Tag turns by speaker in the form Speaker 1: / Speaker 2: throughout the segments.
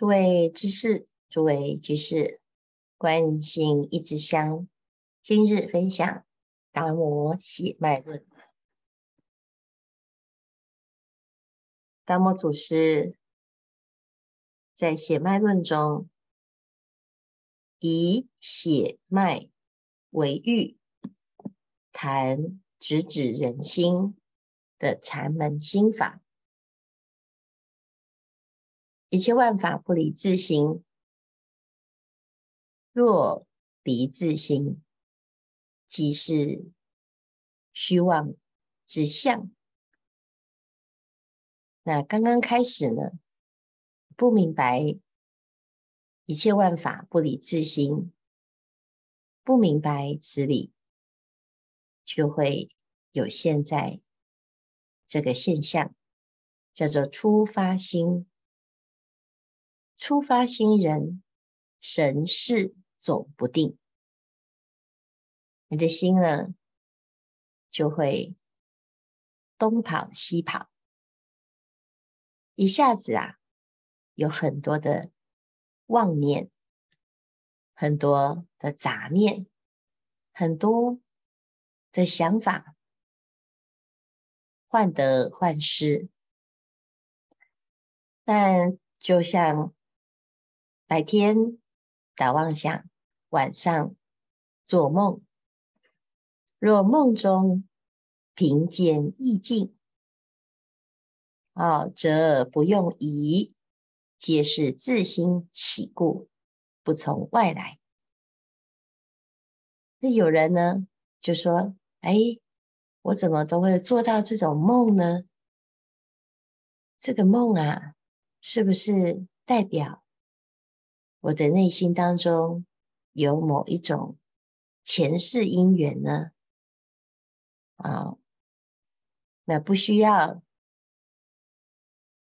Speaker 1: 诸位居士，诸位居士，观心一支香，今日分享《达摩血脉论》。达摩祖师在《血脉论》中，以血脉为喻，谈直指人心的禅门心法。一切万法不离自心，若离自心，即是虚妄之相。那刚刚开始呢，不明白一切万法不离自心，不明白此理，就会有现在这个现象，叫做初发心。出发心人，神识走不定，你的心呢，就会东跑西跑，一下子啊，有很多的妄念，很多的杂念，很多的想法，患得患失，但就像。白天打妄想，晚上做梦。若梦中平见意境，啊，则不用疑，皆是自心起故，不从外来。那有人呢，就说：“哎，我怎么都会做到这种梦呢？这个梦啊，是不是代表？”我的内心当中有某一种前世因缘呢？啊，那不需要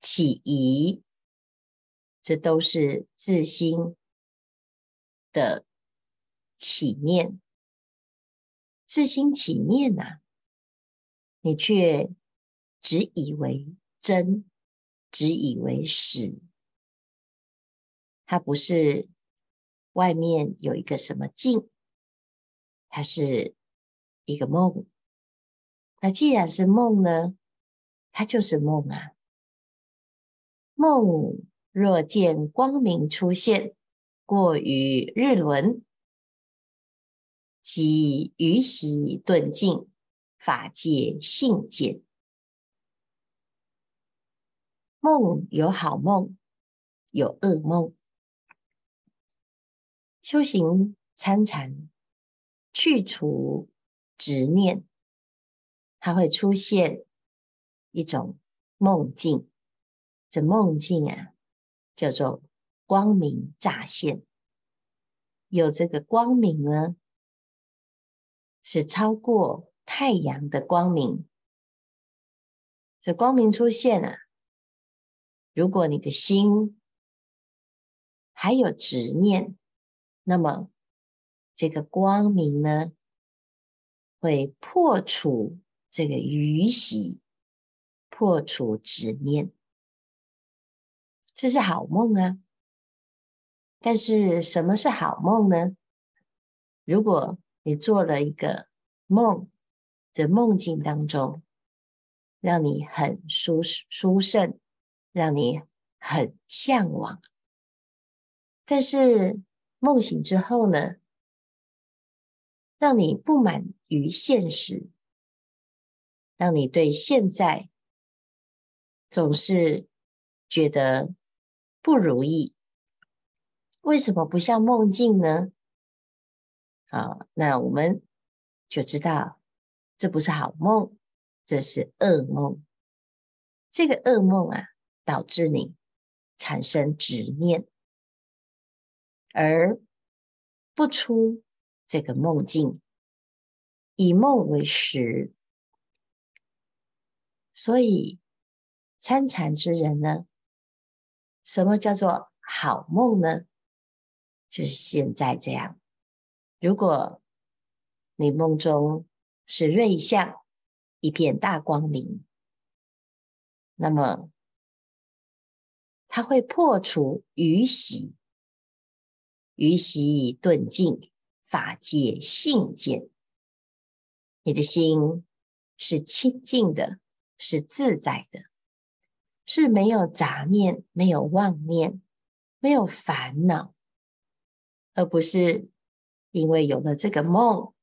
Speaker 1: 起疑，这都是自心的起念，自心起念呐、啊，你却只以为真，只以为实。它不是外面有一个什么境，它是一个梦。那既然是梦呢，它就是梦啊。梦若见光明出现，过于日轮，即余习顿尽，法界性减。梦有好梦，有恶梦。修行参禅，去除执念，它会出现一种梦境。这梦境啊，叫做光明乍现。有这个光明呢，是超过太阳的光明。这光明出现啊，如果你的心还有执念。那么，这个光明呢，会破除这个愚习，破除执念，这是好梦啊。但是，什么是好梦呢？如果你做了一个梦，在梦境当中，让你很舒舒胜，让你很向往，但是。梦醒之后呢，让你不满于现实，让你对现在总是觉得不如意。为什么不像梦境呢？好，那我们就知道这不是好梦，这是噩梦。这个噩梦啊，导致你产生执念。而不出这个梦境，以梦为实，所以参禅之人呢，什么叫做好梦呢？就是现在这样。如果你梦中是瑞相，一片大光明，那么它会破除余习，于习顿尽，法界性见。你的心是清净的，是自在的，是没有杂念、没有妄念、没有烦恼，而不是因为有了这个梦，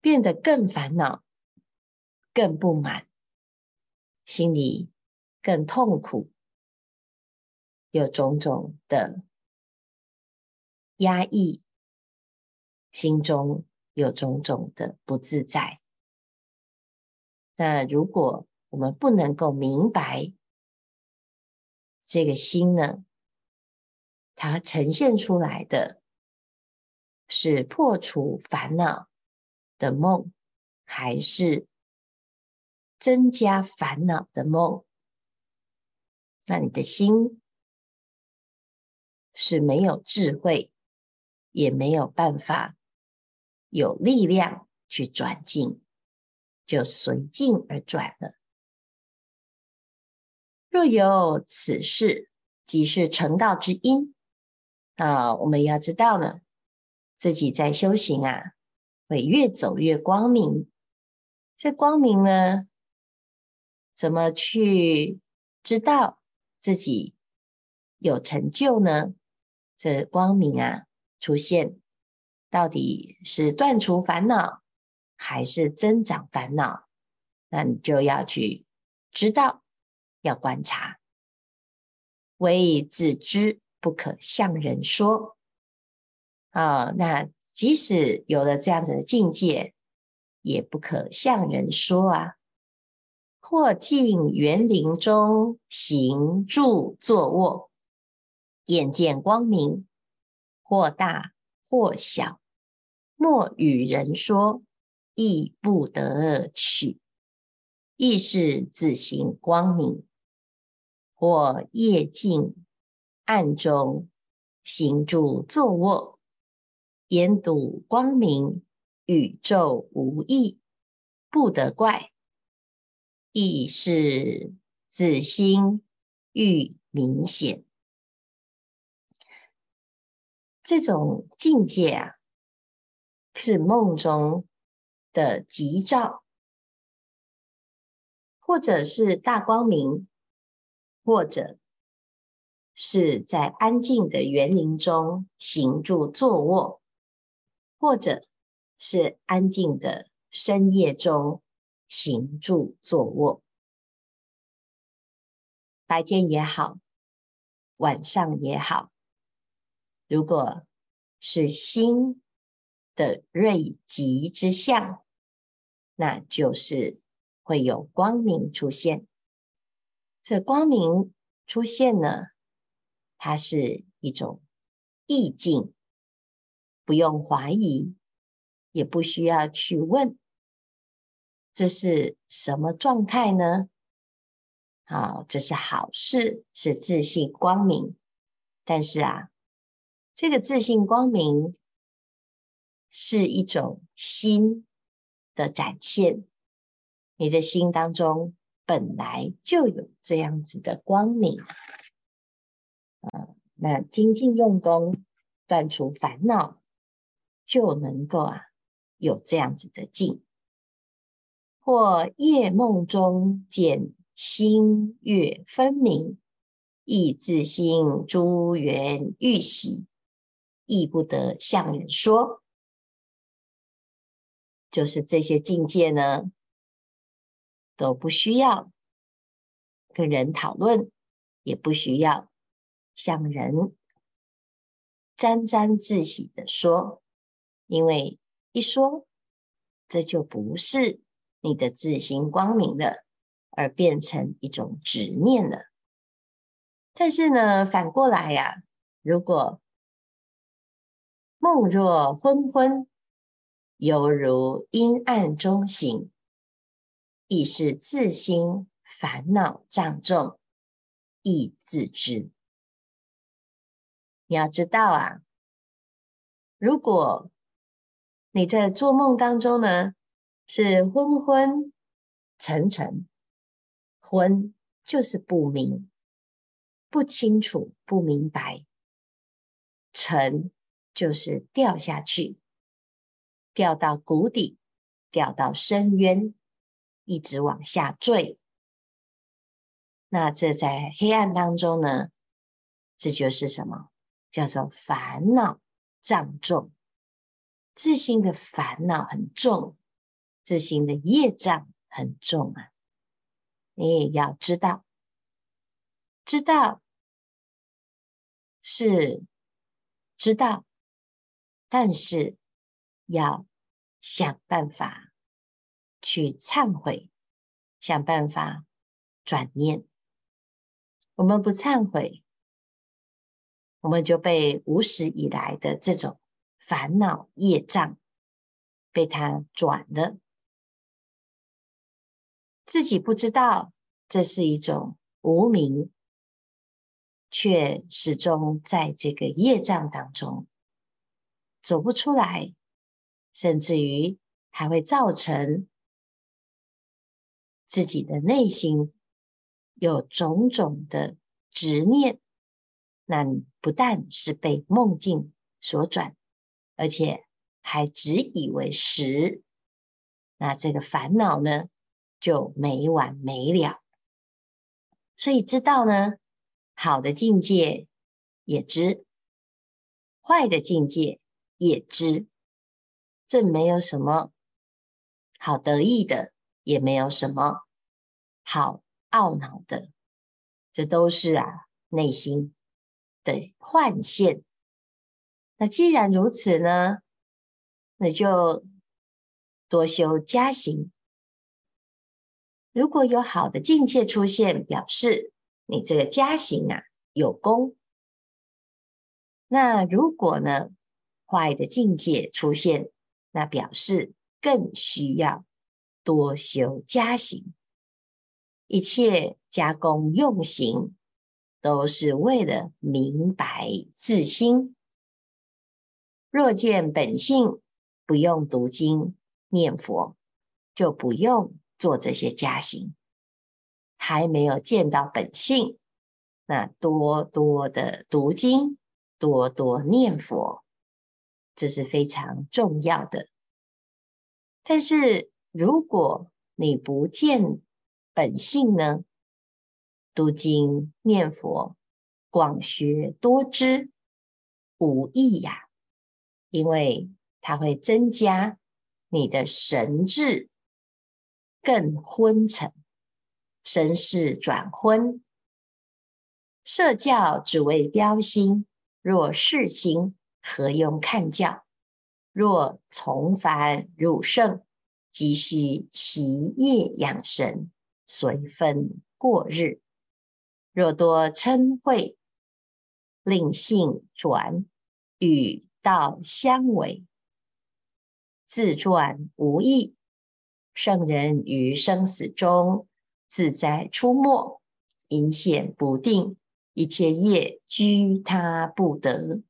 Speaker 1: 变得更烦恼、更不满，心里更痛苦，有种种的压抑，心中。有种种的不自在。那如果我们不能够明白这个心呢，它呈现出来的是破除烦恼的梦，还是增加烦恼的梦？那你的心是没有智慧，也没有办法。有力量去转境，就随境而转了。若有此事，即是成道之因。啊，我们要知道呢，自己在修行啊，会越走越光明。这光明呢，怎么去知道自己有成就呢？这光明啊，出现。到底是断除烦恼，还是增长烦恼？那你就要去知道，要观察。唯以自知，不可向人说。啊，那即使有了这样子的境界，也不可向人说啊。或进园林中行住坐卧，眼见光明，或大。或小，莫与人说，亦不得取。亦是自行光明。或夜静暗中行住坐卧，眼睹光明，宇宙无异，不得怪。亦是自心愈明显。这种境界啊，是梦中的吉兆，或者是大光明，或者是在安静的园林中行住坐卧，或者是安静的深夜中行住坐卧，白天也好，晚上也好。如果是心的瑞吉之相，那就是会有光明出现。这光明出现呢，它是一种意境，不用怀疑，也不需要去问，这是什么状态呢？好，这是好事，是自信光明。但是啊。这个自信光明是一种心的展现，你的心当中本来就有这样子的光明啊。那精进用功，断除烦恼，就能够啊有这样子的境。或夜梦中见星月分明，亦自心诸缘欲喜。亦不得向人说，就是这些境界呢，都不需要跟人讨论，也不需要向人沾沾自喜的说，因为一说，这就不是你的自性光明了，而变成一种执念了。但是呢，反过来呀、如果梦若昏昏，犹如阴暗中醒，亦是自心烦恼障重，亦自知。你要知道啊，如果你在做梦当中呢，是昏昏沉沉，昏就是不明，不清楚、不明白，沉就是掉下去，掉到谷底，掉到深渊，一直往下坠。那这在黑暗当中呢，这就是什么？叫做烦恼障重，自心的烦恼很重，自心的业障很重啊！你也要知道。知道是知道，但是要想办法去忏悔，想办法转念。我们不忏悔，我们就被无始以来的这种烦恼业障被它转了，自己不知道这是一种无明。却始终在这个业障当中走不出来，甚至于还会造成自己的内心有种种的执念。那你不但是被梦境所转，而且还只以为实，那这个烦恼呢就没完没了。所以知道呢。好的境界也知，坏的境界也知，这没有什么好得意的，也没有什么好懊恼的，这都是啊内心的幻现。那既然如此呢，那就多修加行。如果有好的境界出现，表示。你这个加行啊有功，那如果呢坏的境界出现，那表示更需要多修加行。一切加功用行，都是为了明白自心。若见本性，不用读经念佛，就不用做这些加行。还没有见到本性，那多多的读经，多多念佛，这是非常重要的。但是如果你不见本性呢？读经念佛，广学多知，无益呀，因为它会增加你的神智更昏沉。身世转昏，社教只为标新。若是心，何用看教？若从凡入圣，即须习业养神，随分过日。若多嗔恚，令性转，与道相违，自转无益。圣人于生死中。自在出没，隐显不定，一切业居他不得。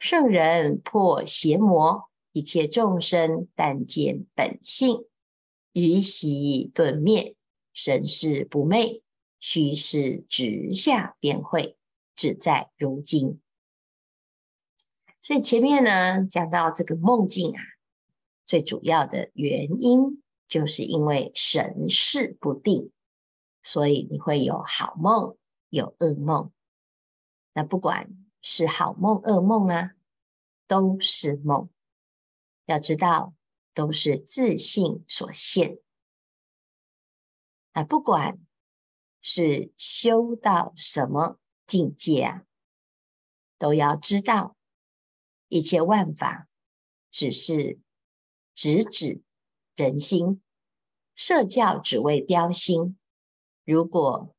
Speaker 1: 圣人破邪魔，一切众生但见本性，于习顿灭，神识不昧，虚实直下便会，只在如今。所以前面呢讲到这个梦境啊，最主要的原因就是因为神识不定。所以你会有好梦，有噩梦。那不管是好梦、噩梦啊，都是梦。要知道，都是自信所现。啊，不管是修到什么境界啊，都要知道，一切万法只是直指人心，设教只为标心。如果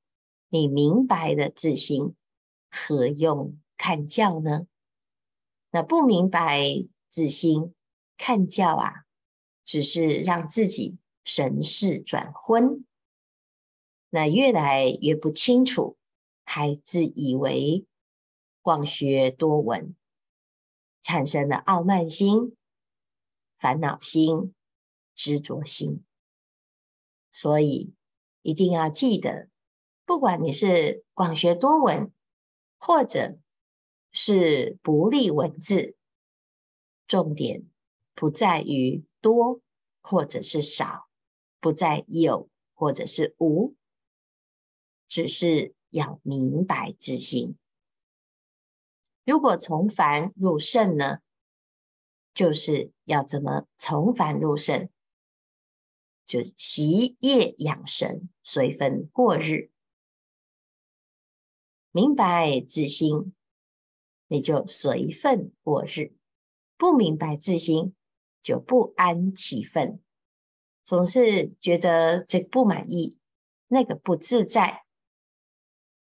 Speaker 1: 你明白了自心，何用看教呢？那不明白自心，看教啊，只是让自己神识转昏，那越来越不清楚，还自以为广学多闻，产生了傲慢心、烦恼心、执着心，所以。一定要记得，不管你是广学多闻，或者是不立文字，重点不在于多或者是少，不在有或者是无，只是要明白自心。如果从凡入圣呢，就是要怎么从凡入圣？就习业养神，随分过日，明白自心，你就随分过日；不明白自心，就不安其分，总是觉得这个不满意，那个不自在，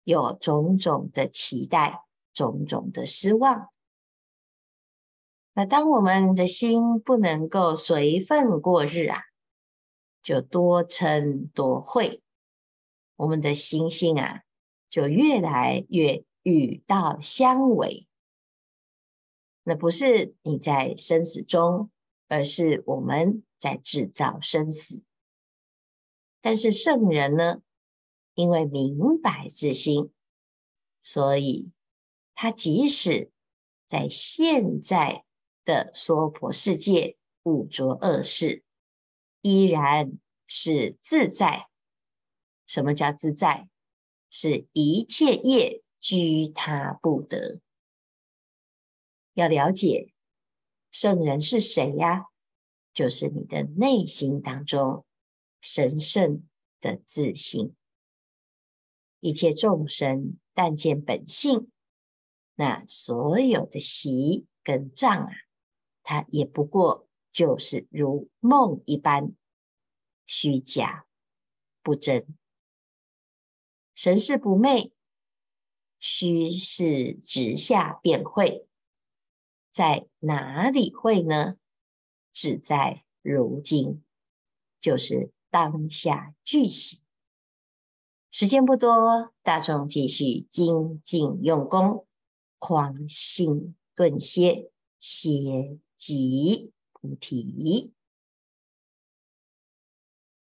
Speaker 1: 有种种的期待，种种的失望。那当我们的心不能够随分过日啊，就多嗔多恚，我们的心性啊，就越来越与道相违。那不是你在生死中，而是我们在制造生死。但是圣人呢，因为明白自心，所以他即使在现在的娑婆世界五浊恶世。依然是自在。什么叫自在？是一切业居他不得。要了解圣人是谁呀？就是你的内心当中神圣的自性。一切众生但见本性，那所有的习跟障啊，它也不过。就是如梦一般虚假不真，神是不昧，虚是直下便会，在哪里会呢？只在如今，就是当下具行。时间不多，大众继续精进用功，狂心顿歇，歇即。菩提。